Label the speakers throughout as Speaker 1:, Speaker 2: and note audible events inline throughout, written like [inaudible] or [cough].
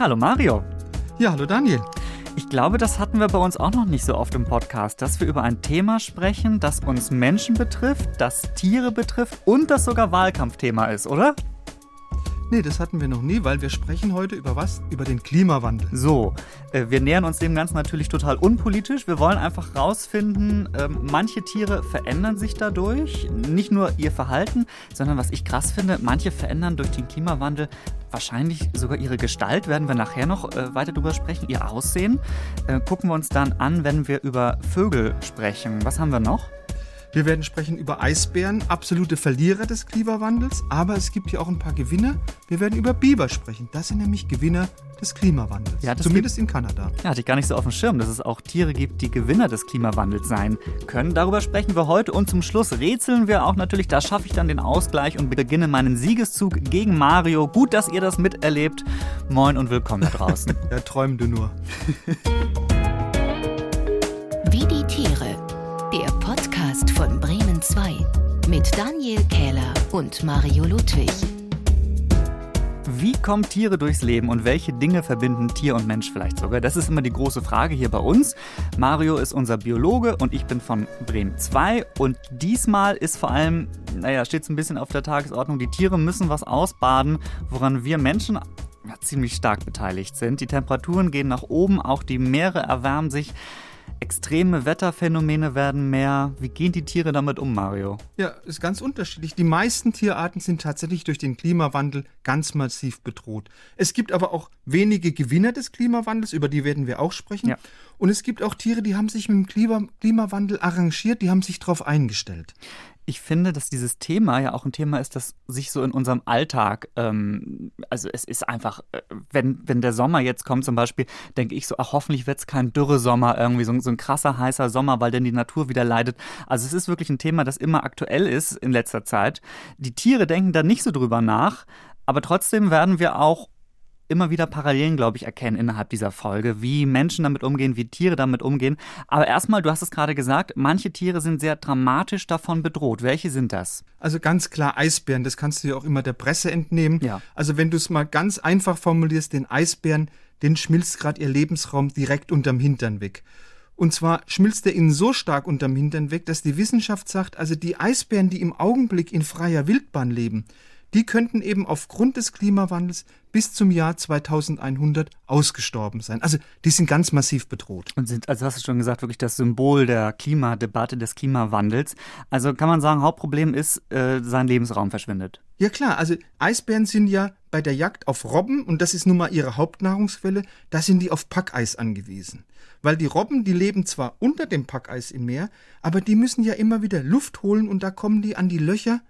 Speaker 1: Hallo Mario.
Speaker 2: Ja, hallo Daniel.
Speaker 1: Ich glaube, das hatten wir bei uns auch noch nicht so oft im Podcast, dass wir über ein Thema sprechen, das uns Menschen betrifft, das Tiere betrifft und das sogar Wahlkampfthema ist, oder?
Speaker 2: Nee, das hatten wir noch nie, weil wir sprechen heute über was? Über den Klimawandel.
Speaker 1: So, äh, wir nähern uns dem Ganzen natürlich total unpolitisch. Wir wollen einfach rausfinden, äh, manche Tiere verändern sich dadurch. Nicht nur ihr Verhalten, sondern was ich krass finde, manche verändern durch den Klimawandel wahrscheinlich sogar ihre Gestalt. Werden wir nachher noch äh, weiter drüber sprechen. Ihr Aussehen äh, gucken wir uns dann an, wenn wir über Vögel sprechen. Was haben wir noch?
Speaker 2: Wir werden sprechen über Eisbären, absolute Verlierer des Klimawandels, aber es gibt hier auch ein paar Gewinner. Wir werden über Biber sprechen. Das sind nämlich Gewinner des Klimawandels. Ja, Zumindest gibt, in Kanada.
Speaker 1: Ja, hatte ich gar nicht so auf dem Schirm, dass es auch Tiere gibt, die Gewinner des Klimawandels sein können. Darüber sprechen wir heute und zum Schluss rätseln wir auch natürlich. Da schaffe ich dann den Ausgleich und beginne meinen Siegeszug gegen Mario. Gut, dass ihr das miterlebt. Moin und willkommen da draußen. [laughs]
Speaker 2: ja, träum du nur. [laughs]
Speaker 3: Podcast von Bremen 2 mit Daniel Kähler und Mario Ludwig.
Speaker 1: Wie kommen Tiere durchs Leben und welche Dinge verbinden Tier und Mensch vielleicht sogar? Das ist immer die große Frage hier bei uns. Mario ist unser Biologe und ich bin von Bremen 2 und diesmal ist vor allem, naja, steht es ein bisschen auf der Tagesordnung, die Tiere müssen was ausbaden, woran wir Menschen ziemlich stark beteiligt sind. Die Temperaturen gehen nach oben, auch die Meere erwärmen sich. Extreme Wetterphänomene werden mehr. Wie gehen die Tiere damit um, Mario?
Speaker 2: Ja, ist ganz unterschiedlich. Die meisten Tierarten sind tatsächlich durch den Klimawandel ganz massiv bedroht. Es gibt aber auch wenige Gewinner des Klimawandels, über die werden wir auch sprechen. Ja. Und es gibt auch Tiere, die haben sich mit dem Klima Klimawandel arrangiert, die haben sich darauf eingestellt
Speaker 1: ich finde, dass dieses Thema ja auch ein Thema ist, das sich so in unserem Alltag, ähm, also es ist einfach, äh, wenn, wenn der Sommer jetzt kommt zum Beispiel, denke ich so, ach hoffentlich wird es kein Dürresommer irgendwie, so, so ein krasser heißer Sommer, weil dann die Natur wieder leidet. Also es ist wirklich ein Thema, das immer aktuell ist in letzter Zeit. Die Tiere denken da nicht so drüber nach, aber trotzdem werden wir auch immer wieder Parallelen, glaube ich, erkennen innerhalb dieser Folge, wie Menschen damit umgehen, wie Tiere damit umgehen. Aber erstmal, du hast es gerade gesagt, manche Tiere sind sehr dramatisch davon bedroht. Welche sind das?
Speaker 2: Also ganz klar Eisbären, das kannst du ja auch immer der Presse entnehmen. Ja. Also wenn du es mal ganz einfach formulierst, den Eisbären, den schmilzt gerade ihr Lebensraum direkt unterm Hintern weg. Und zwar schmilzt er ihnen so stark unterm Hintern weg, dass die Wissenschaft sagt, also die Eisbären, die im Augenblick in freier Wildbahn leben, die könnten eben aufgrund des Klimawandels bis zum Jahr 2100 ausgestorben sein. Also die sind ganz massiv bedroht.
Speaker 1: Und sind, also hast du schon gesagt, wirklich das Symbol der Klimadebatte, des Klimawandels. Also kann man sagen, Hauptproblem ist, äh, sein Lebensraum verschwindet.
Speaker 2: Ja klar, also Eisbären sind ja bei der Jagd auf Robben, und das ist nun mal ihre Hauptnahrungsquelle, da sind die auf Packeis angewiesen. Weil die Robben, die leben zwar unter dem Packeis im Meer, aber die müssen ja immer wieder Luft holen und da kommen die an die Löcher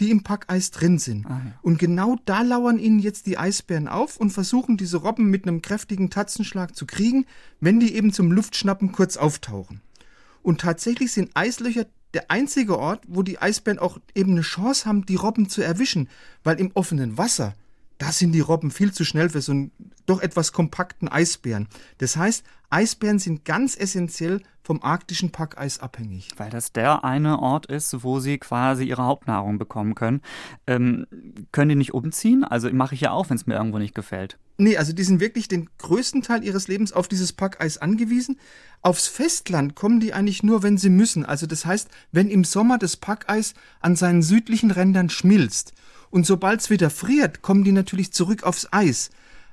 Speaker 2: die im Packeis drin sind. Ah, ja. Und genau da lauern ihnen jetzt die Eisbären auf und versuchen diese Robben mit einem kräftigen Tatzenschlag zu kriegen, wenn die eben zum Luftschnappen kurz auftauchen. Und tatsächlich sind Eislöcher der einzige Ort, wo die Eisbären auch eben eine Chance haben, die Robben zu erwischen, weil im offenen Wasser, da sind die Robben viel zu schnell für so einen doch etwas kompakten Eisbären. Das heißt, Eisbären sind ganz essentiell vom arktischen Packeis abhängig.
Speaker 1: Weil das der eine Ort ist, wo sie quasi ihre Hauptnahrung bekommen können. Ähm, können die nicht umziehen? Also mache ich ja auch, wenn es mir irgendwo nicht gefällt.
Speaker 2: Nee, also die sind wirklich den größten Teil ihres Lebens auf dieses Packeis angewiesen. Aufs Festland kommen die eigentlich nur, wenn sie müssen. Also das heißt, wenn im Sommer das Packeis an seinen südlichen Rändern schmilzt. Und sobald es wieder friert, kommen die natürlich zurück aufs Eis.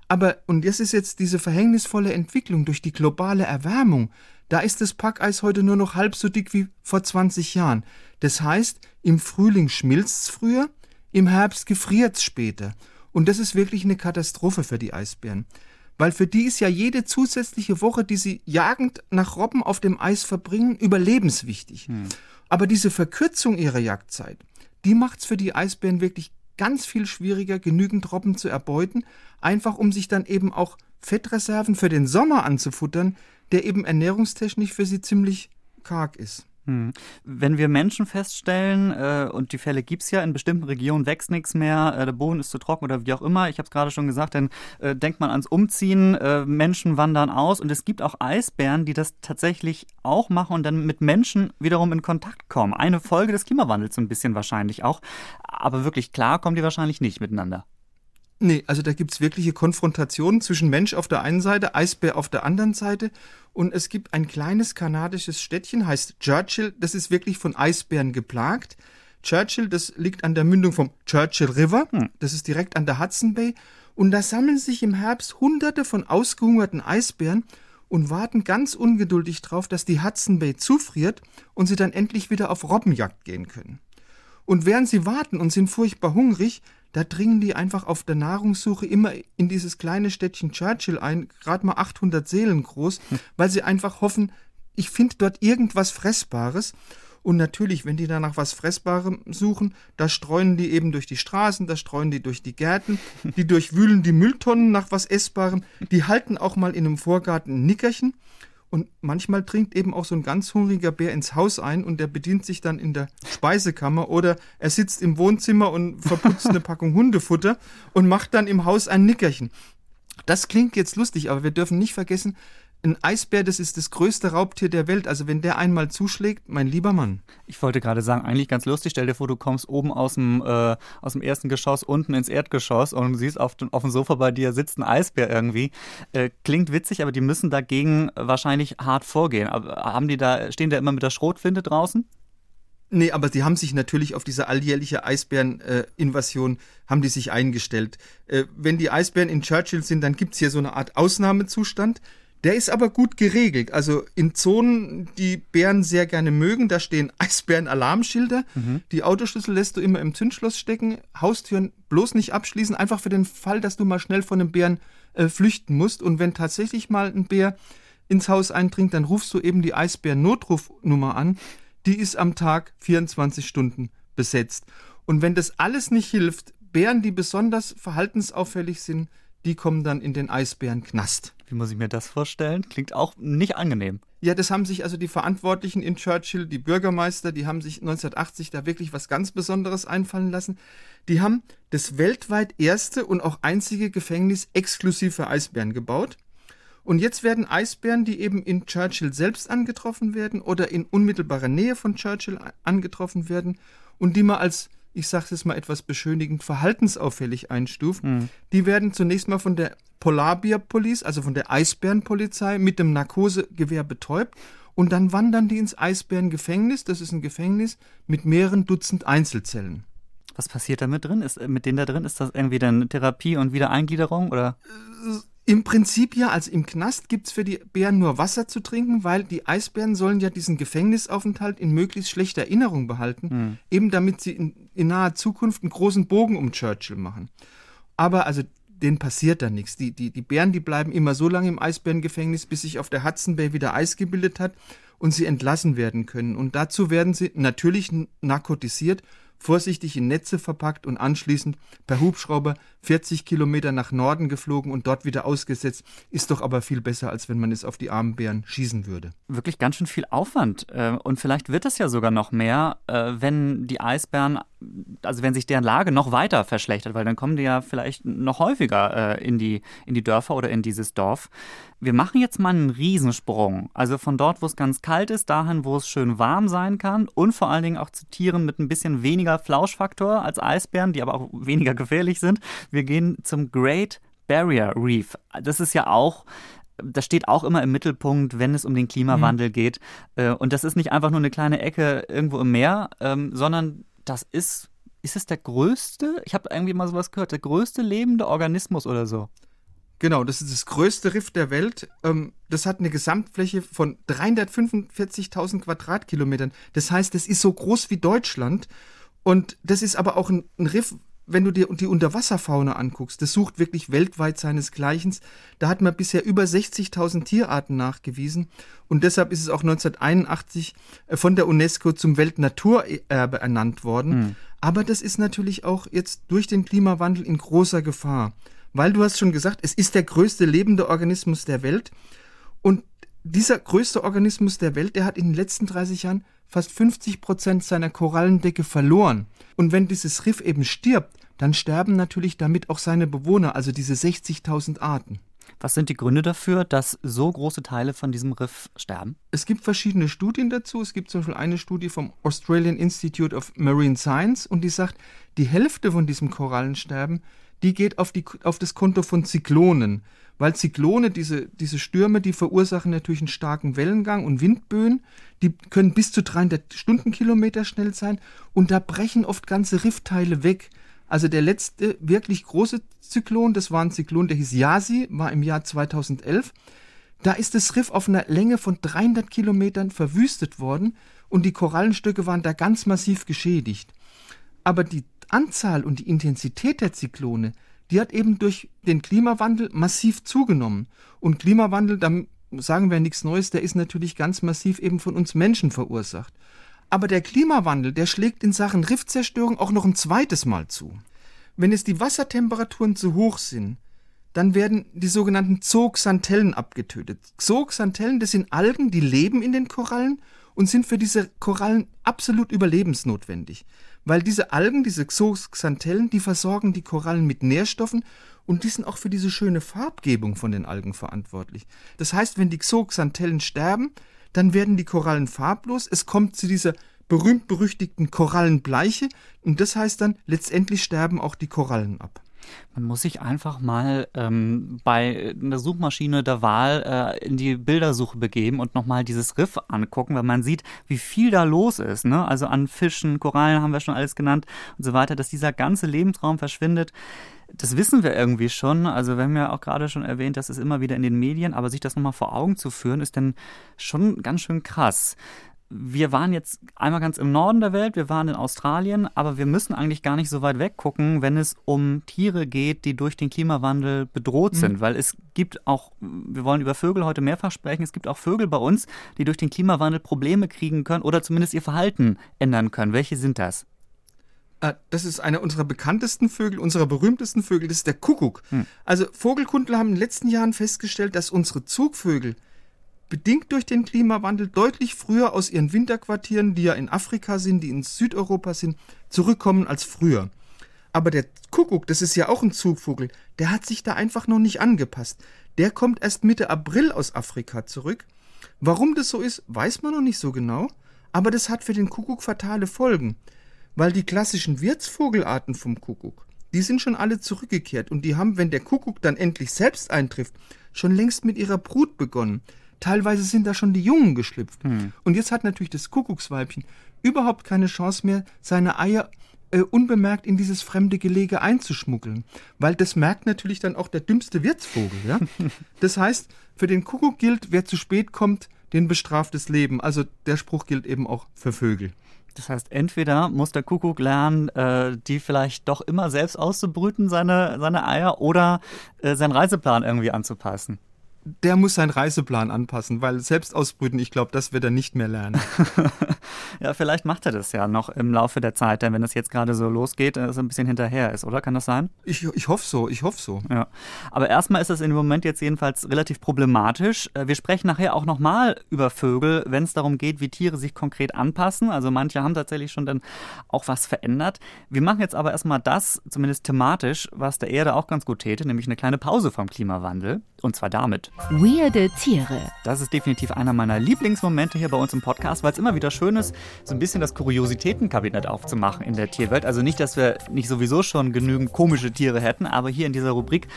Speaker 2: Aber, und das ist jetzt diese verhängnisvolle Entwicklung durch die globale Erwärmung, da ist das Packeis heute nur noch halb so dick wie vor 20 Jahren. Das heißt, im Frühling schmilzt es früher, im Herbst gefriert es später. Und das ist wirklich eine Katastrophe für die Eisbären. Weil für die ist ja jede zusätzliche Woche, die sie jagend nach Robben auf dem Eis verbringen, überlebenswichtig. Hm. Aber diese Verkürzung ihrer Jagdzeit, die macht es für die Eisbären wirklich ganz viel schwieriger, genügend Robben zu erbeuten, einfach um sich dann eben auch Fettreserven für den Sommer anzufuttern, der eben ernährungstechnisch für sie ziemlich karg ist.
Speaker 1: Hm. Wenn wir Menschen feststellen, äh, und die Fälle gibt es ja, in bestimmten Regionen wächst nichts mehr, äh, der Boden ist zu trocken oder wie auch immer, ich habe es gerade schon gesagt, dann äh, denkt man ans Umziehen, äh, Menschen wandern aus und es gibt auch Eisbären, die das tatsächlich auch machen und dann mit Menschen wiederum in Kontakt kommen. Eine Folge des Klimawandels so ein bisschen wahrscheinlich auch, aber wirklich klar kommen die wahrscheinlich nicht miteinander.
Speaker 2: Nee, also da gibt's wirkliche Konfrontationen zwischen Mensch auf der einen Seite, Eisbär auf der anderen Seite. Und es gibt ein kleines kanadisches Städtchen, heißt Churchill, das ist wirklich von Eisbären geplagt. Churchill, das liegt an der Mündung vom Churchill River, das ist direkt an der Hudson Bay. Und da sammeln sich im Herbst hunderte von ausgehungerten Eisbären und warten ganz ungeduldig drauf, dass die Hudson Bay zufriert und sie dann endlich wieder auf Robbenjagd gehen können. Und während sie warten und sind furchtbar hungrig, da dringen die einfach auf der Nahrungssuche immer in dieses kleine Städtchen Churchill ein, gerade mal 800 Seelen groß, [laughs] weil sie einfach hoffen, ich finde dort irgendwas Fressbares. Und natürlich, wenn die da nach was Fressbarem suchen, da streuen die eben durch die Straßen, da streuen die durch die Gärten, [laughs] die durchwühlen die Mülltonnen nach was Essbarem, die halten auch mal in einem Vorgarten ein Nickerchen. Und manchmal dringt eben auch so ein ganz hungriger Bär ins Haus ein und der bedient sich dann in der Speisekammer oder er sitzt im Wohnzimmer und verputzt eine [laughs] Packung Hundefutter und macht dann im Haus ein Nickerchen. Das klingt jetzt lustig, aber wir dürfen nicht vergessen, ein Eisbär, das ist das größte Raubtier der Welt. Also wenn der einmal zuschlägt, mein lieber Mann.
Speaker 1: Ich wollte gerade sagen, eigentlich ganz lustig. Stell dir vor, du kommst oben aus dem, äh, aus dem ersten Geschoss unten ins Erdgeschoss und siehst auf, dem- auf dem Sofa bei dir sitzt ein Eisbär irgendwie. Äh, klingt witzig, aber die müssen dagegen wahrscheinlich hart vorgehen. Aber haben die da, stehen da immer mit der Schrotflinte draußen?
Speaker 2: Nee, aber die haben sich natürlich auf diese alljährliche Eisbären-Invasion haben die sich eingestellt. Äh, wenn die Eisbären in Churchill sind, dann gibt's hier so eine Art Ausnahmezustand. Der ist aber gut geregelt. Also in Zonen, die Bären sehr gerne mögen, da stehen [laughs] Eisbären-Alarmschilder. Die Autoschlüssel lässt du immer im Zündschloss stecken. Haustüren bloß nicht abschließen, einfach für den Fall, dass du mal schnell von einem Bären äh, flüchten musst. Und wenn tatsächlich mal ein Bär ins Haus eindringt, dann rufst du eben die Eisbären-Notrufnummer an. Die ist am Tag 24 Stunden besetzt. Und wenn das alles nicht hilft, Bären, die besonders verhaltensauffällig sind, die kommen dann in den Eisbärenknast.
Speaker 1: Wie muss ich mir das vorstellen? Klingt auch nicht angenehm.
Speaker 2: Ja, das haben sich also die Verantwortlichen in Churchill, die Bürgermeister, die haben sich 1980 da wirklich was ganz Besonderes einfallen lassen. Die haben das weltweit erste und auch einzige Gefängnis exklusiv für Eisbären gebaut. Und jetzt werden Eisbären, die eben in Churchill selbst angetroffen werden oder in unmittelbarer Nähe von Churchill angetroffen werden und die man als, ich sage es mal etwas beschönigend, verhaltensauffällig einstuft, die werden zunächst mal von der Polar Police, also von der Eisbärenpolizei, mit dem Narkosegewehr betäubt und dann wandern die ins Eisbärengefängnis. Das ist ein Gefängnis mit mehreren Dutzend Einzelzellen.
Speaker 1: Was passiert da mit drin? Ist, äh, mit denen da drin? Ist das irgendwie dann Therapie und Wiedereingliederung? Oder?
Speaker 2: Im Prinzip ja, also im Knast gibt's für die Bären nur Wasser zu trinken, weil die Eisbären sollen ja diesen Gefängnisaufenthalt in möglichst schlechter Erinnerung behalten, eben damit sie in, in naher Zukunft einen großen Bogen um Churchill machen. Aber also denen passiert da nichts. Die, die, die Bären, die bleiben immer so lange im Eisbärengefängnis, bis sich auf der Hudson Bay wieder Eis gebildet hat und sie entlassen werden können. Und dazu werden sie natürlich narkotisiert, vorsichtig in Netze verpackt und anschließend per Hubschrauber 40 Kilometer nach Norden geflogen und dort wieder ausgesetzt. Ist doch aber viel besser, als wenn man es auf die armen Bären schießen würde.
Speaker 1: wirklich ganz schön viel Aufwand. Äh, Und vielleicht wird es ja sogar noch mehr, äh, wenn die Eisbären, also wenn sich deren Lage noch weiter verschlechtert, weil dann kommen die ja vielleicht noch häufiger äh, in die, in die Dörfer oder in dieses Dorf. Wir machen jetzt mal einen Riesensprung. Also von dort, wo es ganz kalt ist, dahin, wo es schön warm sein kann und vor allen Dingen auch zu Tieren mit ein bisschen weniger Flauschfaktor als Eisbären, die aber auch weniger gefährlich sind. Wir gehen zum Great Barrier Reef. Das ist ja auch das steht auch immer im Mittelpunkt, wenn es um den Klimawandel geht. Äh, Und das ist nicht einfach nur eine kleine Ecke irgendwo im Meer, ähm, sondern das ist, ist es der größte, ich habe irgendwie mal sowas gehört, der größte lebende Organismus oder so.
Speaker 2: Genau, das ist das größte Riff der Welt. Ähm, das hat eine Gesamtfläche von 345.000 Quadratkilometern. Das heißt, es ist so groß wie Deutschland. Und das ist aber auch ein, ein Riff, wenn du dir die Unterwasserfauna anguckst. Das sucht wirklich weltweit seinesgleichen. Da hat man bisher über 60.000 Tierarten nachgewiesen. Und deshalb ist es auch 1981 von der UNESCO zum Weltnaturerbe ernannt worden. Aber das ist natürlich auch jetzt durch den Klimawandel in großer Gefahr. Weil du hast schon gesagt, es ist der größte lebende Organismus der Welt. Und dieser größte Organismus der Welt, der hat in den letzten 30 Jahren fast 50 Prozent seiner Korallendecke verloren. Und wenn dieses Riff eben stirbt, dann sterben natürlich damit auch seine Bewohner, also diese 60.000 Arten.
Speaker 1: Was sind die Gründe dafür, dass so große Teile von diesem Riff sterben?
Speaker 2: Es gibt verschiedene Studien dazu. Es gibt zum Beispiel eine Studie vom Australian Institute of Marine Science und die sagt, die Hälfte von diesem Korallensterben, die geht auf, die, auf das Konto von Zyklonen. Weil Zyklone, diese, diese Stürme, die verursachen natürlich einen starken Wellengang und Windböen. Die können bis zu 300 Stundenkilometer schnell sein und da brechen oft ganze Riffteile weg. Also der letzte wirklich große Zyklon, das war ein Zyklon, der hieß Yasi, war im Jahr 2011. Da ist das Riff auf einer Länge von 300 Kilometern verwüstet worden und die Korallenstücke waren da ganz massiv geschädigt. Aber die Anzahl und die Intensität der Zyklone, die hat eben durch den Klimawandel massiv zugenommen. Und Klimawandel, da sagen wir nichts Neues, der ist natürlich ganz massiv eben von uns Menschen verursacht. Aber der Klimawandel, der schlägt in Sachen Riftzerstörung auch noch ein zweites Mal zu. Wenn es die Wassertemperaturen zu hoch sind, dann werden die sogenannten Zooxanthellen abgetötet. Zooxanthellen, das sind Algen, die leben in den Korallen und sind für diese Korallen absolut überlebensnotwendig. Weil diese Algen, diese Zooxanthellen, die versorgen die Korallen mit Nährstoffen und die sind auch für diese schöne Farbgebung von den Algen verantwortlich. Das heißt, wenn die Zooxanthellen sterben, dann werden die Korallen farblos, es kommt zu dieser berühmt-berüchtigten Korallenbleiche und das heißt dann, letztendlich sterben auch die Korallen ab.
Speaker 1: Man muss sich einfach mal ähm, bei einer Suchmaschine der Wahl äh, in die Bildersuche begeben und nochmal dieses Riff angucken, weil man sieht, wie viel da los ist. Ne? Also an Fischen, Korallen haben wir schon alles genannt und so weiter, dass dieser ganze Lebensraum verschwindet das wissen wir irgendwie schon. Also wir haben ja auch gerade schon erwähnt, das ist immer wieder in den Medien, aber sich das nochmal vor Augen zu führen, ist dann schon ganz schön krass. Wir waren jetzt einmal ganz im Norden der Welt, wir waren in Australien, aber wir müssen eigentlich gar nicht so weit weggucken, wenn es um Tiere geht, die durch den Klimawandel bedroht sind. Mhm. Weil es gibt auch, wir wollen über Vögel heute mehrfach sprechen, es gibt auch Vögel bei uns, die durch den Klimawandel Probleme kriegen können oder zumindest ihr Verhalten ändern können. Welche sind das?
Speaker 2: Ah, das ist einer unserer bekanntesten Vögel, unserer berühmtesten Vögel, das ist der Kuckuck. Hm. Also Vogelkundler haben in den letzten Jahren festgestellt, dass unsere Zugvögel bedingt durch den Klimawandel deutlich früher aus ihren Winterquartieren, die ja in Afrika sind, die in Südeuropa sind, zurückkommen als früher. Aber der Kuckuck, das ist ja auch ein Zugvogel, der hat sich da einfach noch nicht angepasst. Der kommt erst Mitte April aus Afrika zurück. Warum das so ist, weiß man noch nicht so genau, aber das hat für den Kuckuck fatale Folgen weil die klassischen Wirtsvogelarten vom Kuckuck, die sind schon alle zurückgekehrt und die haben, wenn der Kuckuck dann endlich selbst eintrifft, schon längst mit ihrer Brut begonnen. Teilweise sind da schon die Jungen geschlüpft. Hm. Und jetzt hat natürlich das Kuckucksweibchen überhaupt keine Chance mehr, seine Eier äh, unbemerkt in dieses fremde Gelege einzuschmuggeln. Weil das merkt natürlich dann auch der dümmste Wirtsvogel. Ja? [laughs] Das heißt, für den Kuckuck gilt, wer zu spät kommt, den bestraft das Leben. Also der Spruch gilt eben auch für Vögel.
Speaker 1: Das heißt, entweder muss der Kuckuck lernen, äh, die vielleicht doch immer selbst auszubrüten, seine, seine Eier, oder äh, seinen Reiseplan irgendwie anzupassen
Speaker 2: der muss seinen Reiseplan anpassen, weil selbst ausbrüten, ich glaube, das wird er nicht mehr lernen. [laughs]
Speaker 1: ja, vielleicht macht er das ja noch im Laufe der Zeit, denn wenn das jetzt gerade so losgeht, dass er ein bisschen hinterher ist, oder? Kann das sein?
Speaker 2: Ich, ich hoffe so, ich hoffe so.
Speaker 1: Ja. Aber erstmal ist es im Moment jetzt jedenfalls relativ problematisch. Äh, wir sprechen nachher auch nochmal über Vögel, wenn es darum geht, wie Tiere sich konkret anpassen. Also manche haben tatsächlich schon dann auch was verändert. Wir machen jetzt aber erstmal das, zumindest thematisch, was der Erde auch ganz gut täte, nämlich eine kleine Pause vom Klimawandel. Und zwar damit.
Speaker 3: Weirde Tiere.
Speaker 1: Das ist definitiv einer meiner Lieblingsmomente hier bei uns im Podcast, weil es immer wieder schön ist, so ein bisschen das Kuriositätenkabinett aufzumachen in der Tierwelt. Also nicht, dass wir nicht sowieso schon genügend komische Tiere hätten, aber hier in dieser Rubrik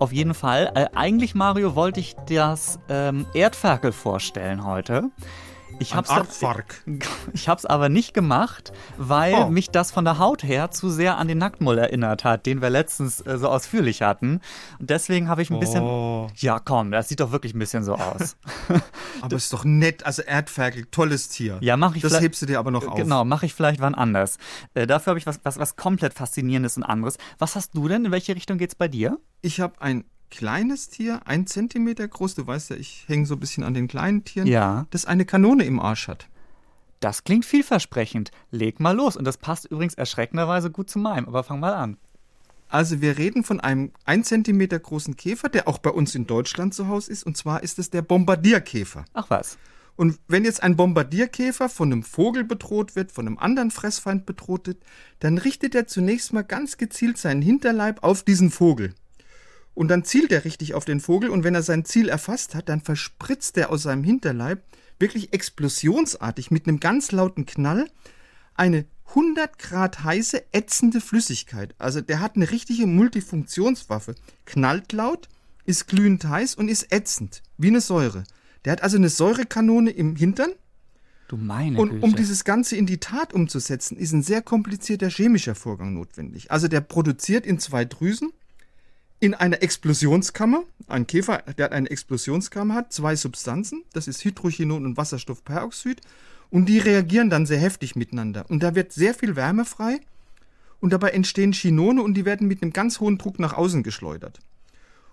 Speaker 1: auf jeden Fall. Äh, eigentlich, Mario, wollte ich das ähm, Erdferkel vorstellen heute. Ich hab's, [laughs] ich hab's aber nicht gemacht, weil oh. mich das von der Haut her zu sehr an den Nacktmull erinnert hat, den wir letztens äh, so ausführlich hatten. Und deswegen habe ich ein bisschen. Oh. Ja, komm, das sieht doch wirklich ein bisschen so aus. [laughs]
Speaker 2: aber ist doch nett, also Erdferkel, tolles Tier.
Speaker 1: Ja, mach ich
Speaker 2: Das hebst du dir aber noch auf.
Speaker 1: Genau, mache ich vielleicht wann anders. Äh, dafür habe ich was, was, was komplett Faszinierendes und anderes. Was hast du denn? In welche Richtung geht's bei dir?
Speaker 2: Ich habe ein kleines Tier, ein Zentimeter groß, du weißt ja, ich hänge so ein bisschen an den kleinen Tieren,
Speaker 1: ja.
Speaker 2: das eine Kanone im Arsch hat.
Speaker 1: Das klingt vielversprechend. Leg mal los. Und das passt übrigens erschreckenderweise gut zu meinem. Aber fang mal an.
Speaker 2: Also wir reden von einem ein Zentimeter großen Käfer, der auch bei uns in Deutschland zu Hause ist. Und zwar ist es der Bombardierkäfer.
Speaker 1: Ach was.
Speaker 2: Und wenn jetzt ein Bombardierkäfer von einem Vogel bedroht wird, von einem anderen Fressfeind bedroht wird, dann richtet er zunächst mal ganz gezielt seinen Hinterleib auf diesen Vogel. Und dann zielt er richtig auf den Vogel und wenn er sein Ziel erfasst hat, dann verspritzt er aus seinem Hinterleib wirklich explosionsartig mit einem ganz lauten Knall eine 100 Grad heiße, ätzende Flüssigkeit. Also der hat eine richtige Multifunktionswaffe. Knallt laut, ist glühend heiß und ist ätzend, wie eine Säure. Der hat also eine Säurekanone im Hintern.
Speaker 1: Du meine
Speaker 2: Und um
Speaker 1: Güte.
Speaker 2: dieses Ganze in die Tat umzusetzen, ist ein sehr komplizierter chemischer Vorgang notwendig. Also der produziert in zwei Drüsen in einer Explosionskammer, ein Käfer, der eine Explosionskammer hat, zwei Substanzen, das ist Hydrochinon und Wasserstoffperoxid, und die reagieren dann sehr heftig miteinander. Und da wird sehr viel Wärme frei und dabei entstehen Chinone und die werden mit einem ganz hohen Druck nach außen geschleudert.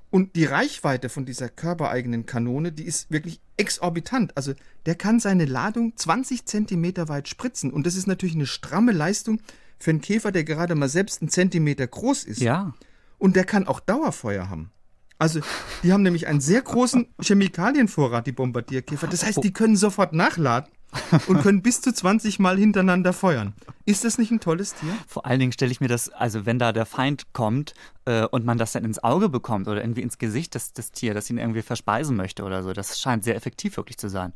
Speaker 2: Und die Reichweite von dieser körpereigenen Kanone, die ist wirklich exorbitant. Also der kann seine Ladung 20 Zentimeter weit spritzen. Und das ist natürlich eine stramme Leistung für einen Käfer, der gerade mal selbst einen Zentimeter groß ist.
Speaker 1: Ja.
Speaker 2: Und der kann auch Dauerfeuer haben. Also die haben nämlich einen sehr großen [laughs] Chemikalienvorrat, die Bombardierkäfer. Das heißt, die können sofort nachladen und [laughs] können bis zu 20 Mal hintereinander feuern. Ist das nicht ein tolles Tier?
Speaker 1: Vor allen Dingen stelle ich mir das, also wenn da der Feind kommt äh, und man das dann ins Auge bekommt oder irgendwie ins Gesicht des, des Tier, das ihn irgendwie verspeisen möchte oder so, das scheint sehr effektiv wirklich zu sein.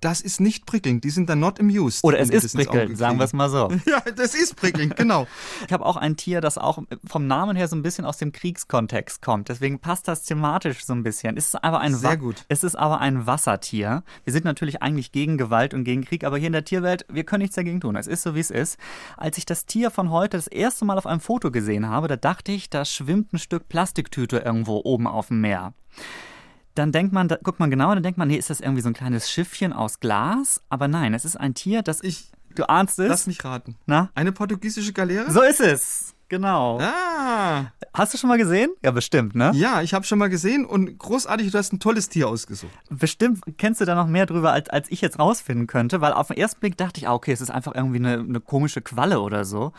Speaker 2: Das ist nicht prickelnd. Die sind dann not amused.
Speaker 1: Oder es ist prickelnd, sagen wir es mal so. [laughs]
Speaker 2: Ja, das ist prickelnd, genau. [laughs]
Speaker 1: Ich habe auch ein Tier, das auch vom Namen her so ein bisschen aus dem Kriegskontext kommt. Deswegen passt das thematisch so ein bisschen. Es ist aber ein,
Speaker 2: Sehr gut.
Speaker 1: Es ist aber ein Wassertier. Wir sind natürlich eigentlich gegen Gewalt und gegen Krieg, aber hier in der Tierwelt, wir können nichts dagegen tun. Es ist so, wie es ist. Als ich das Tier von heute das erste Mal auf einem Foto gesehen habe, da dachte ich, da schwimmt ein Stück Plastiktüte irgendwo oben auf dem Meer. Dann denkt man, da, guckt man genauer, dann denkt man, nee, ist das irgendwie so ein kleines Schiffchen aus Glas? Aber nein, es ist ein Tier, das
Speaker 2: Ich
Speaker 1: du ahnst es.
Speaker 2: lass mich raten.
Speaker 1: Na?
Speaker 2: Eine portugiesische Galeere?
Speaker 1: So ist es. Genau.
Speaker 2: Ah,
Speaker 1: Hast du schon mal gesehen? Ja, bestimmt, ne?
Speaker 2: ja, ich habe schon mal gesehen und großartig, du hast ein tolles Tier ausgesucht.
Speaker 1: Bestimmt kennst du da noch mehr drüber, als, als ich jetzt rausfinden könnte, weil auf den ersten Blick dachte ich, ah, okay, es ist einfach irgendwie eine, eine komische Qualle oder so.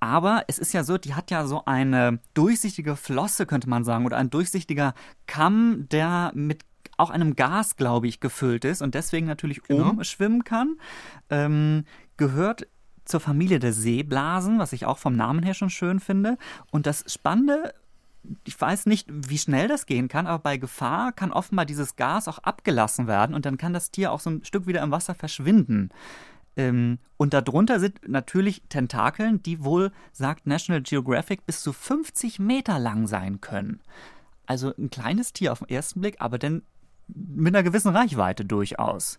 Speaker 1: Aber es ist ja so, die hat ja so eine durchsichtige Flosse, könnte man sagen, oder ein durchsichtiger Kamm, der mit auch einem Gas, glaube ich, gefüllt ist und deswegen natürlich
Speaker 2: Genau.
Speaker 1: oben schwimmen kann. Ähm, gehört zur Familie der Seeblasen, was ich auch vom Namen her schon schön finde. Und das Spannende ich weiß nicht, wie schnell das gehen kann, aber bei Gefahr kann offenbar dieses Gas auch abgelassen werden und dann kann das Tier auch so ein Stück wieder im Wasser verschwinden. Ähm, und darunter sind natürlich Tentakeln, die wohl, sagt National Geographic, bis zu 50 Meter lang sein können. Also ein kleines Tier auf den ersten Blick, aber dann mit einer gewissen Reichweite durchaus.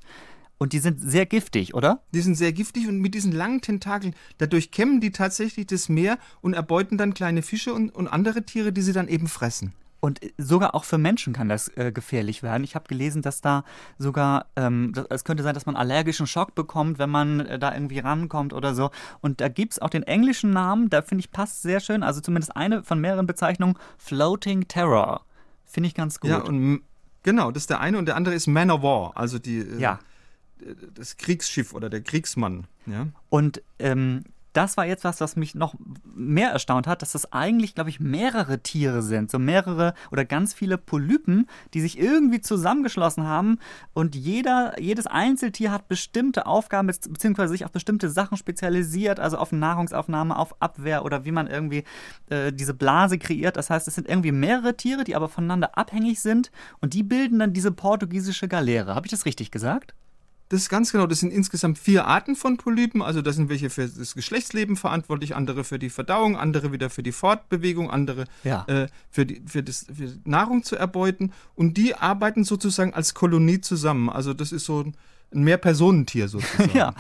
Speaker 1: Und die sind sehr giftig, oder?
Speaker 2: Die sind sehr giftig und mit diesen langen Tentakeln, dadurch kämmen die tatsächlich das Meer und erbeuten dann kleine Fische und, und andere Tiere, die sie dann eben fressen.
Speaker 1: Und sogar auch für Menschen kann das äh, gefährlich werden. Ich habe gelesen, dass da sogar, ähm, das, es könnte sein, dass man allergischen Schock bekommt, wenn man äh, da irgendwie rankommt oder so. Und da gibt es auch den englischen Namen, da finde ich passt sehr schön, also zumindest eine von mehreren Bezeichnungen, Floating Terror. Finde ich ganz gut.
Speaker 2: Ja, und genau, das ist der eine und der andere ist Man of War, also die, äh,
Speaker 1: Ja.
Speaker 2: Das Kriegsschiff oder der Kriegsmann. Ja.
Speaker 1: Und ähm, das war jetzt was, was mich noch mehr erstaunt hat, dass das eigentlich, glaube ich, mehrere Tiere sind. So mehrere oder ganz viele Polypen, die sich irgendwie zusammengeschlossen haben. Und jeder, jedes Einzeltier hat bestimmte Aufgaben, bezieh- beziehungsweise sich auf bestimmte Sachen spezialisiert, also auf Nahrungsaufnahme, auf Abwehr oder wie man irgendwie äh, diese Blase kreiert. Das heißt, es sind irgendwie mehrere Tiere, die aber voneinander abhängig sind. Und die bilden dann diese portugiesische Galeere. Habe ich das richtig gesagt?
Speaker 2: Das ist ganz genau, das sind insgesamt vier Arten von Polypen. Also da sind welche für das Geschlechtsleben verantwortlich, andere für die Verdauung, andere wieder für die Fortbewegung, andere
Speaker 1: Ja.
Speaker 2: äh, für, die, für, das, für Nahrung zu erbeuten. Und die arbeiten sozusagen als Kolonie zusammen. Also das ist so ein ein Mehrpersonentier sozusagen. [laughs]
Speaker 1: Ja,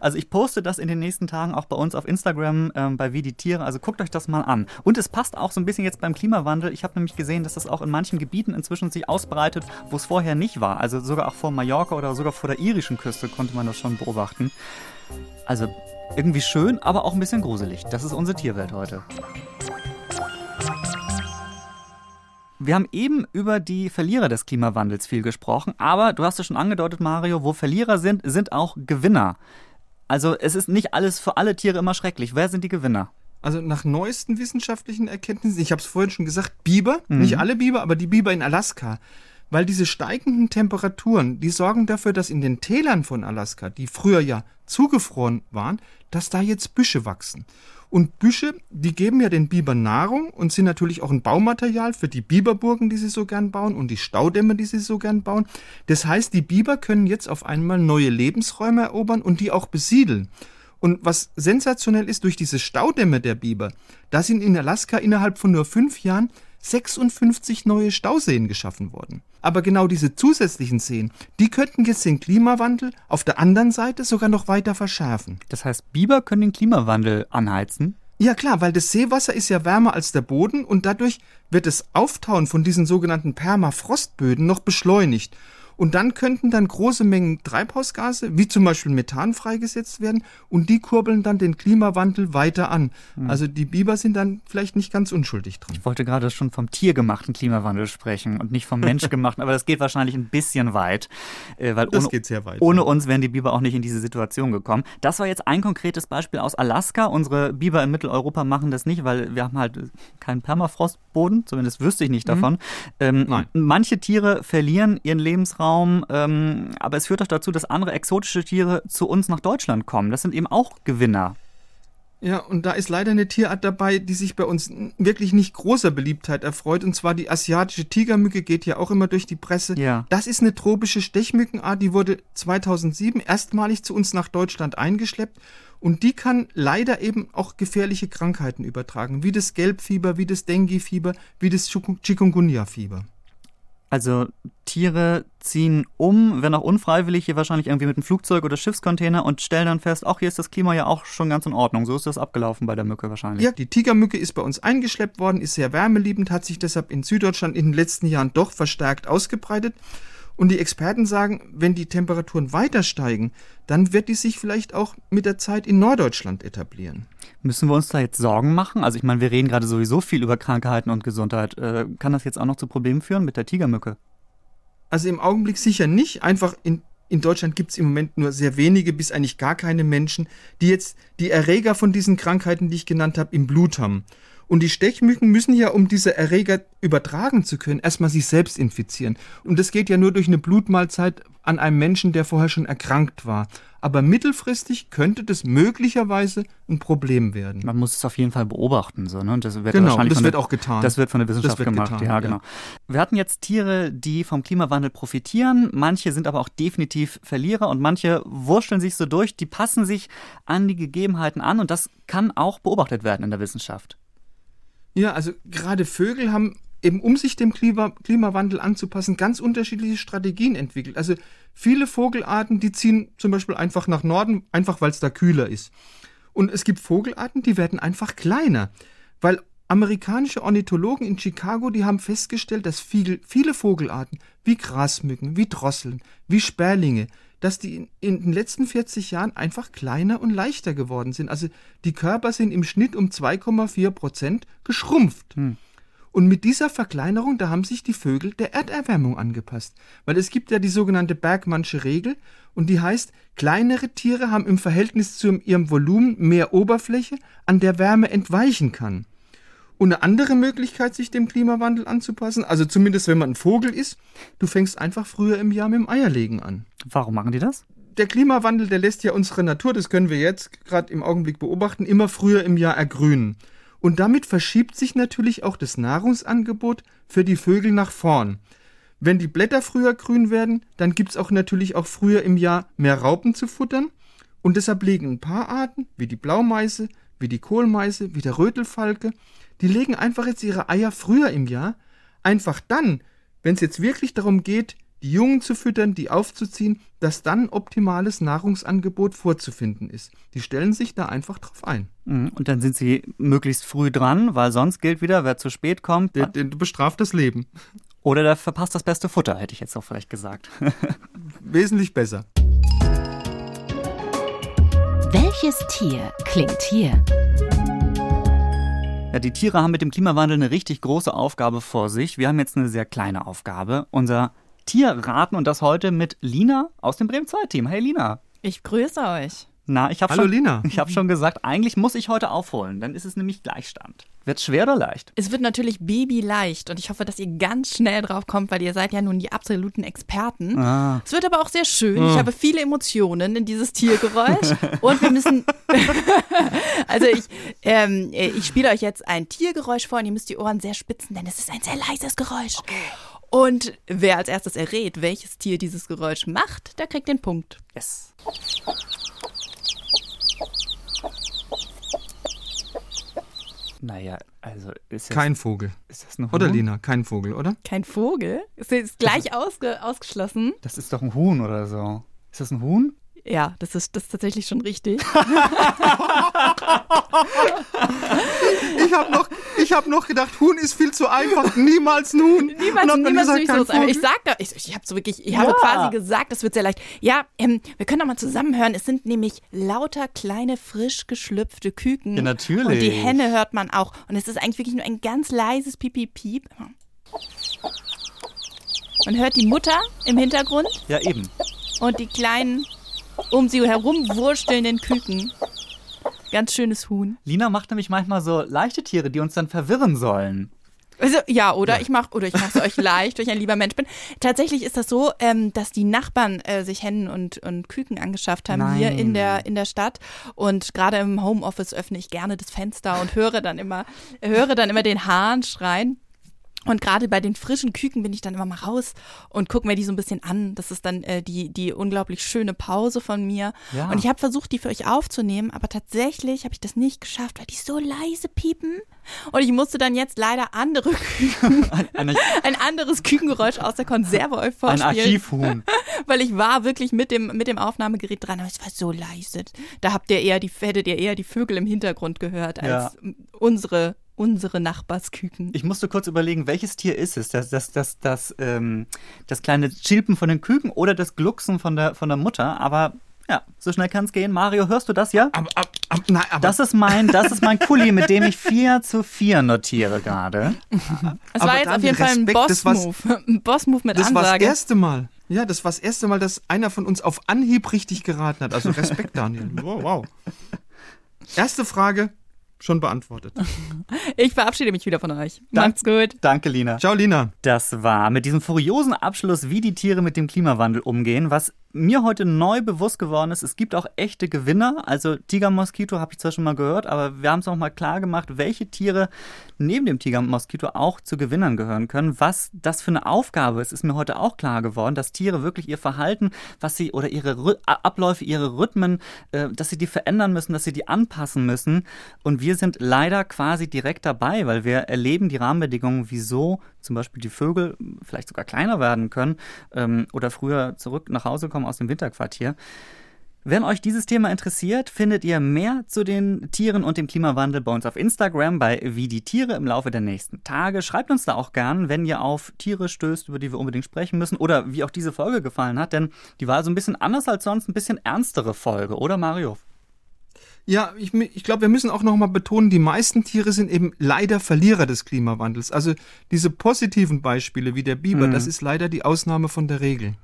Speaker 1: also ich poste das in den nächsten Tagen auch bei uns auf Instagram ähm, bei Wie die Tiere. Also guckt euch das mal an. Und es passt auch so ein bisschen jetzt beim Klimawandel. Ich habe nämlich gesehen, dass das auch in manchen Gebieten inzwischen sich ausbreitet, wo es vorher nicht war. Also sogar auch vor Mallorca oder sogar vor der irischen Küste konnte man das schon beobachten. Also irgendwie schön, aber auch ein bisschen gruselig. Das ist unsere Tierwelt heute. Wir haben eben über die Verlierer des Klimawandels viel gesprochen, aber du hast es schon angedeutet, Mario, wo Verlierer sind, sind auch Gewinner. Also es ist nicht alles für alle Tiere immer schrecklich. Wer sind die Gewinner?
Speaker 2: Also nach neuesten wissenschaftlichen Erkenntnissen, ich habe es vorhin schon gesagt, Biber, nicht alle Biber, aber die Biber in Alaska. Weil diese steigenden Temperaturen, die sorgen dafür, dass in den Tälern von Alaska, die früher ja zugefroren waren, dass da jetzt Büsche wachsen. Und Büsche, die geben ja den Bibern Nahrung und sind natürlich auch ein Baumaterial für die Biberburgen, die sie so gern bauen und die Staudämme, die sie so gern bauen. Das heißt, die Biber können jetzt auf einmal neue Lebensräume erobern und die auch besiedeln. Und was sensationell ist, durch diese Staudämme der Biber, da sind in Alaska innerhalb von nur fünf Jahren 56 neue Stauseen geschaffen worden. Aber genau diese zusätzlichen Seen, die könnten jetzt den Klimawandel auf der anderen Seite sogar noch weiter verschärfen.
Speaker 1: Das heißt, Biber können den Klimawandel anheizen?
Speaker 2: Ja klar, weil das Seewasser ist ja wärmer als der Boden und dadurch wird das Auftauen von diesen sogenannten Permafrostböden noch beschleunigt. Und dann könnten dann große Mengen Treibhausgase, wie zum Beispiel Methan, freigesetzt werden und die kurbeln dann den Klimawandel weiter an. Mhm. Also die Biber sind dann vielleicht nicht ganz unschuldig dran.
Speaker 1: Ich wollte gerade schon vom tiergemachten Klimawandel sprechen und nicht vom menschgemachten, aber das geht wahrscheinlich ein bisschen weit.
Speaker 2: Äh, weil das ohne, geht sehr weit.
Speaker 1: Ohne ja. uns wären die Biber auch nicht in diese Situation gekommen. Das war jetzt ein konkretes Beispiel aus Alaska. Unsere Biber in Mitteleuropa machen das nicht, weil wir haben halt keinen Permafrostboden, zumindest wüsste ich nicht mhm. davon. Ähm, Nein. Manche Tiere verlieren ihren Lebensraum Lebensraum. Ähm, aber es führt auch dazu, dass andere exotische Tiere zu uns nach Deutschland kommen. Das sind eben auch Gewinner.
Speaker 2: Ja, und da ist leider eine Tierart dabei, die sich bei uns wirklich nicht großer Beliebtheit erfreut. Und zwar die asiatische Tigermücke geht ja auch immer durch die Presse. Ja. Das ist eine tropische Stechmückenart, die wurde 2007 erstmalig zu uns nach Deutschland eingeschleppt. Und die kann leider eben auch gefährliche Krankheiten übertragen, wie das Gelbfieber, wie das Dengue-Fieber, wie das Chikungunya-Fieber.
Speaker 1: Also Tiere ziehen um, wenn auch unfreiwillig, hier wahrscheinlich irgendwie mit einem Flugzeug oder Schiffscontainer und stellen dann fest, ach, hier ist das Klima ja auch schon ganz in Ordnung. So ist das abgelaufen bei der Mücke wahrscheinlich.
Speaker 2: Ja, die Tigermücke ist bei uns eingeschleppt worden, ist sehr wärmeliebend, hat sich deshalb in Süddeutschland in den letzten Jahren doch verstärkt ausgebreitet. Und die Experten sagen, wenn die Temperaturen weiter steigen, dann wird die sich vielleicht auch mit der Zeit in Norddeutschland etablieren.
Speaker 1: Müssen wir uns da jetzt Sorgen machen? Also ich meine, wir reden gerade sowieso viel über Krankheiten und Gesundheit. Äh, kann das jetzt auch noch zu Problemen führen mit der Tigermücke?
Speaker 2: Also im Augenblick sicher nicht. Einfach in, in Deutschland gibt es im Moment nur sehr wenige bis eigentlich gar keine Menschen, die jetzt die Erreger von diesen Krankheiten, die ich genannt habe, im Blut haben. Und die Stechmücken müssen ja, um diese Erreger übertragen zu können, erstmal sich selbst infizieren. Und das geht ja nur durch eine Blutmahlzeit an einem Menschen, der vorher schon erkrankt war. Aber mittelfristig könnte das möglicherweise ein Problem werden.
Speaker 1: Man muss es auf jeden Fall beobachten, so, ne? Und das
Speaker 2: wird genau, das wird der, auch getan.
Speaker 1: Das wird von der Wissenschaft gemacht, getan, ja, genau. Ja. Wir hatten jetzt Tiere, die vom Klimawandel profitieren. Manche sind aber auch definitiv Verlierer und manche wurschteln sich so durch. Die passen sich an die Gegebenheiten an und das kann auch beobachtet werden in der Wissenschaft.
Speaker 2: Ja, also gerade Vögel haben eben um sich dem Klima Klimawandel anzupassen, ganz unterschiedliche Strategien entwickelt. Also viele Vogelarten, die ziehen zum Beispiel einfach nach Norden, einfach weil es da kühler ist. Und es gibt Vogelarten, die werden einfach kleiner, weil amerikanische Ornithologen in Chicago, die haben festgestellt, dass viele, viele Vogelarten wie Grasmücken, wie Drosseln, wie Sperlinge, dass die in, in, den letzten 40 Jahren einfach kleiner und leichter geworden sind. Also die Körper sind im Schnitt um 2,4 Prozent geschrumpft. Hm. Und mit dieser Verkleinerung, da haben sich die Vögel der Erderwärmung angepasst. Weil es gibt ja die sogenannte Bergmannsche Regel und die heißt, kleinere Tiere haben im Verhältnis zu ihrem Volumen mehr Oberfläche, an der Wärme entweichen kann. Und eine andere Möglichkeit, sich dem Klimawandel anzupassen, also zumindest wenn man ein Vogel ist, du fängst einfach früher im Jahr mit dem Eierlegen an.
Speaker 1: Warum machen die das?
Speaker 2: Der Klimawandel, der lässt ja unsere Natur, das können wir jetzt gerade im Augenblick beobachten, immer früher im Jahr ergrünen. Und damit verschiebt sich natürlich auch das Nahrungsangebot für die Vögel nach vorn. Wenn die Blätter früher grün werden, dann gibt es auch natürlich auch früher im Jahr mehr Raupen zu futtern. Und deshalb legen ein paar Arten, wie die Blaumeise, wie die Kohlmeise, wie der Rötelfalke, die legen einfach jetzt ihre Eier früher im Jahr, einfach dann, wenn es jetzt wirklich darum geht, die Jungen zu füttern, die aufzuziehen, dass dann optimales Nahrungsangebot vorzufinden ist. Die stellen sich da einfach drauf ein.
Speaker 1: Mhm. Und dann sind sie möglichst früh dran, weil sonst gilt wieder, wer zu spät kommt.
Speaker 2: Der, der bestraft das Leben.
Speaker 1: Oder der verpasst das beste Futter, hätte ich jetzt auch vielleicht gesagt. [laughs]
Speaker 2: Wesentlich besser.
Speaker 3: Welches Tier klingt hier?
Speaker 1: Ja, die Tiere haben mit dem Klimawandel eine richtig große Aufgabe vor sich. Wir haben jetzt eine sehr kleine Aufgabe. Unser Tierraten und das heute mit Lina aus dem Bremen 2 Team. Hey Lina.
Speaker 4: Ich grüße euch.
Speaker 1: Na, ich habe schon, [laughs] hab schon gesagt, eigentlich muss ich heute aufholen, dann ist es nämlich Gleichstand. Wird schwer oder leicht?
Speaker 4: Es wird natürlich babyleicht und ich hoffe, dass ihr ganz schnell drauf kommt, weil ihr seid ja nun die absoluten Experten. Ah. Es wird aber auch sehr schön. Ich ah. habe viele Emotionen in dieses Tiergeräusch [laughs] und wir müssen. [laughs] also ich, ähm, ich spiele euch jetzt ein Tiergeräusch vor und ihr müsst die Ohren sehr spitzen, denn es ist ein sehr leises Geräusch. Okay. Und wer als erstes errät, welches Tier dieses Geräusch macht, der kriegt den Punkt.
Speaker 1: Yes. Naja, also ist das,
Speaker 2: Kein Vogel.
Speaker 1: ist das ein Huhn?
Speaker 2: Oder Lina, kein Vogel, oder?
Speaker 4: Kein Vogel? Ist jetzt gleich ausge ausgeschlossen?
Speaker 1: Das ist doch ein Huhn oder so. Ist das ein Huhn?
Speaker 4: Ja, das ist, das ist tatsächlich schon richtig. [laughs] [laughs]
Speaker 2: Ich habe noch, ich hab noch gedacht, Huhn ist viel zu einfach. [laughs] Niemals ein Huhn.
Speaker 4: Niemals, niemals
Speaker 2: gesagt,
Speaker 4: so sein.
Speaker 2: Vogel.
Speaker 4: Ich sag da, ich, ich habe so wirklich, ich habe
Speaker 1: Ja.
Speaker 4: quasi gesagt, das wird sehr leicht. Ja, ähm, wir können doch mal zusammenhören. Es sind nämlich lauter kleine, frisch geschlüpfte Küken.
Speaker 1: Ja, natürlich.
Speaker 4: Und die Henne hört man auch. Und es ist eigentlich wirklich nur ein ganz leises Piep-Piep-Piep. Man hört die Mutter im Hintergrund
Speaker 1: Ja, eben.
Speaker 4: und die kleinen um sie herum wurstelnden Küken. Ganz schönes Huhn.
Speaker 1: Lina macht nämlich manchmal so leichte Tiere, die uns dann verwirren sollen.
Speaker 4: Also, ja, oder ich mach oder ich mache es euch [laughs] leicht, weil ich ein lieber Mensch bin. Tatsächlich ist das so, ähm, dass die Nachbarn äh, sich Hennen und, und Küken angeschafft haben hier
Speaker 1: Nein.
Speaker 4: in der in der Stadt und gerade im Homeoffice öffne ich gerne das Fenster und höre dann immer höre dann immer den Hahn schreien. Und gerade bei den frischen Küken bin ich dann immer mal raus und gucke mir die so ein bisschen an. Das ist dann äh, die, die unglaublich schöne Pause von mir.
Speaker 1: Ja.
Speaker 4: Und ich habe versucht, die für euch aufzunehmen, aber tatsächlich habe ich das nicht geschafft, weil die so leise piepen. Und ich musste dann jetzt leider andere Küken, [laughs]
Speaker 1: Ein,
Speaker 4: ein anderes Kükengeräusch aus der Konserve euch
Speaker 1: ein
Speaker 4: vorspielen.
Speaker 1: Archivhuhn. [laughs]
Speaker 4: Weil ich war wirklich mit dem, mit dem Aufnahmegerät dran, aber es war so leise. Da habt ihr eher die, hättet ihr eher die Vögel im Hintergrund gehört, als unsere, unsere Nachbarsküken.
Speaker 1: Ich musste kurz überlegen, welches Tier ist es? Das, das, das, das, ähm, das kleine Chilpen von den Küken oder das Glucksen von der, von der Mutter. Aber ja, so schnell kann es gehen. Mario, hörst du das ja?
Speaker 2: Aber, aber, aber, nein, aber,
Speaker 1: Das ist mein, das ist mein Kuli, mit dem ich 4 zu 4 notiere gerade. [laughs]
Speaker 4: Es war jetzt auf jeden Fall ein
Speaker 2: das
Speaker 4: Boss-Move. Ein Boss-Move mit
Speaker 2: das war das
Speaker 4: Ansage.
Speaker 2: erste Mal. Ja, das war das erste Mal, dass einer von uns auf Anhieb richtig geraten hat. Also Respekt, Daniel. [laughs] Wow, wow. Erste Frage schon beantwortet. [laughs]
Speaker 4: Ich verabschiede mich wieder von euch. Macht's gut.
Speaker 1: Danke, Lina.
Speaker 2: Ciao, Lina.
Speaker 1: Das war mit diesem furiosen Abschluss, wie die Tiere mit dem Klimawandel umgehen, was mir heute neu bewusst geworden ist, es gibt auch echte Gewinner. Also Tigermoskito habe ich zwar schon mal gehört, aber wir haben es auch mal klar gemacht, welche Tiere neben dem Tigermoskito auch zu Gewinnern gehören können. Was das für eine Aufgabe ist, ist mir heute auch klar geworden, dass Tiere wirklich ihr Verhalten, was sie oder ihre Rhy- Abläufe, ihre Rhythmen, äh, dass sie die verändern müssen, dass sie die anpassen müssen. Und wir sind leider quasi direkt dabei, weil wir erleben die Rahmenbedingungen, wieso zum Beispiel die Vögel vielleicht sogar kleiner werden können ähm, oder früher zurück nach Hause kommen aus dem Winterquartier. Wenn euch dieses Thema interessiert, findet ihr mehr zu den Tieren und dem Klimawandel bei uns auf Instagram bei Wie die Tiere im Laufe der nächsten Tage. Schreibt uns da auch gern, wenn ihr auf Tiere stößt, über die wir unbedingt sprechen müssen oder wie auch diese Folge gefallen hat, denn die war so ein bisschen anders als sonst, ein bisschen ernstere Folge, oder Mario?
Speaker 2: Ja, ich, ich glaube, wir müssen auch nochmal betonen, die meisten Tiere sind eben leider Verlierer des Klimawandels. Also diese positiven Beispiele wie der Biber, das ist leider die Ausnahme von der Regel.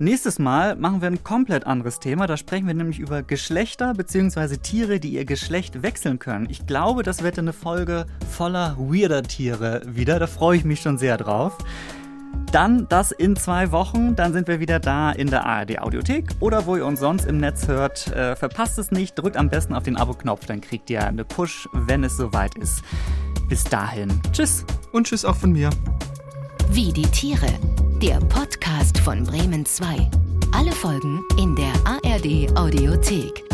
Speaker 1: Nächstes Mal machen wir ein komplett anderes Thema. Da sprechen wir nämlich über Geschlechter bzw. Tiere, die ihr Geschlecht wechseln können. Ich glaube, das wird eine Folge voller weirder Tiere wieder. Da freue ich mich schon sehr drauf. Dann das in zwei Wochen. Dann sind wir wieder da in der ARD Audiothek oder wo ihr uns sonst im Netz hört. Äh, verpasst es nicht. Drückt am besten auf den Abo-Knopf. Dann kriegt ihr eine Push, wenn es soweit ist. Bis dahin. Tschüss.
Speaker 2: Und tschüss auch von mir.
Speaker 3: Wie die Tiere. Der Podcast von Bremen 2. Alle Folgen in der ARD Audiothek.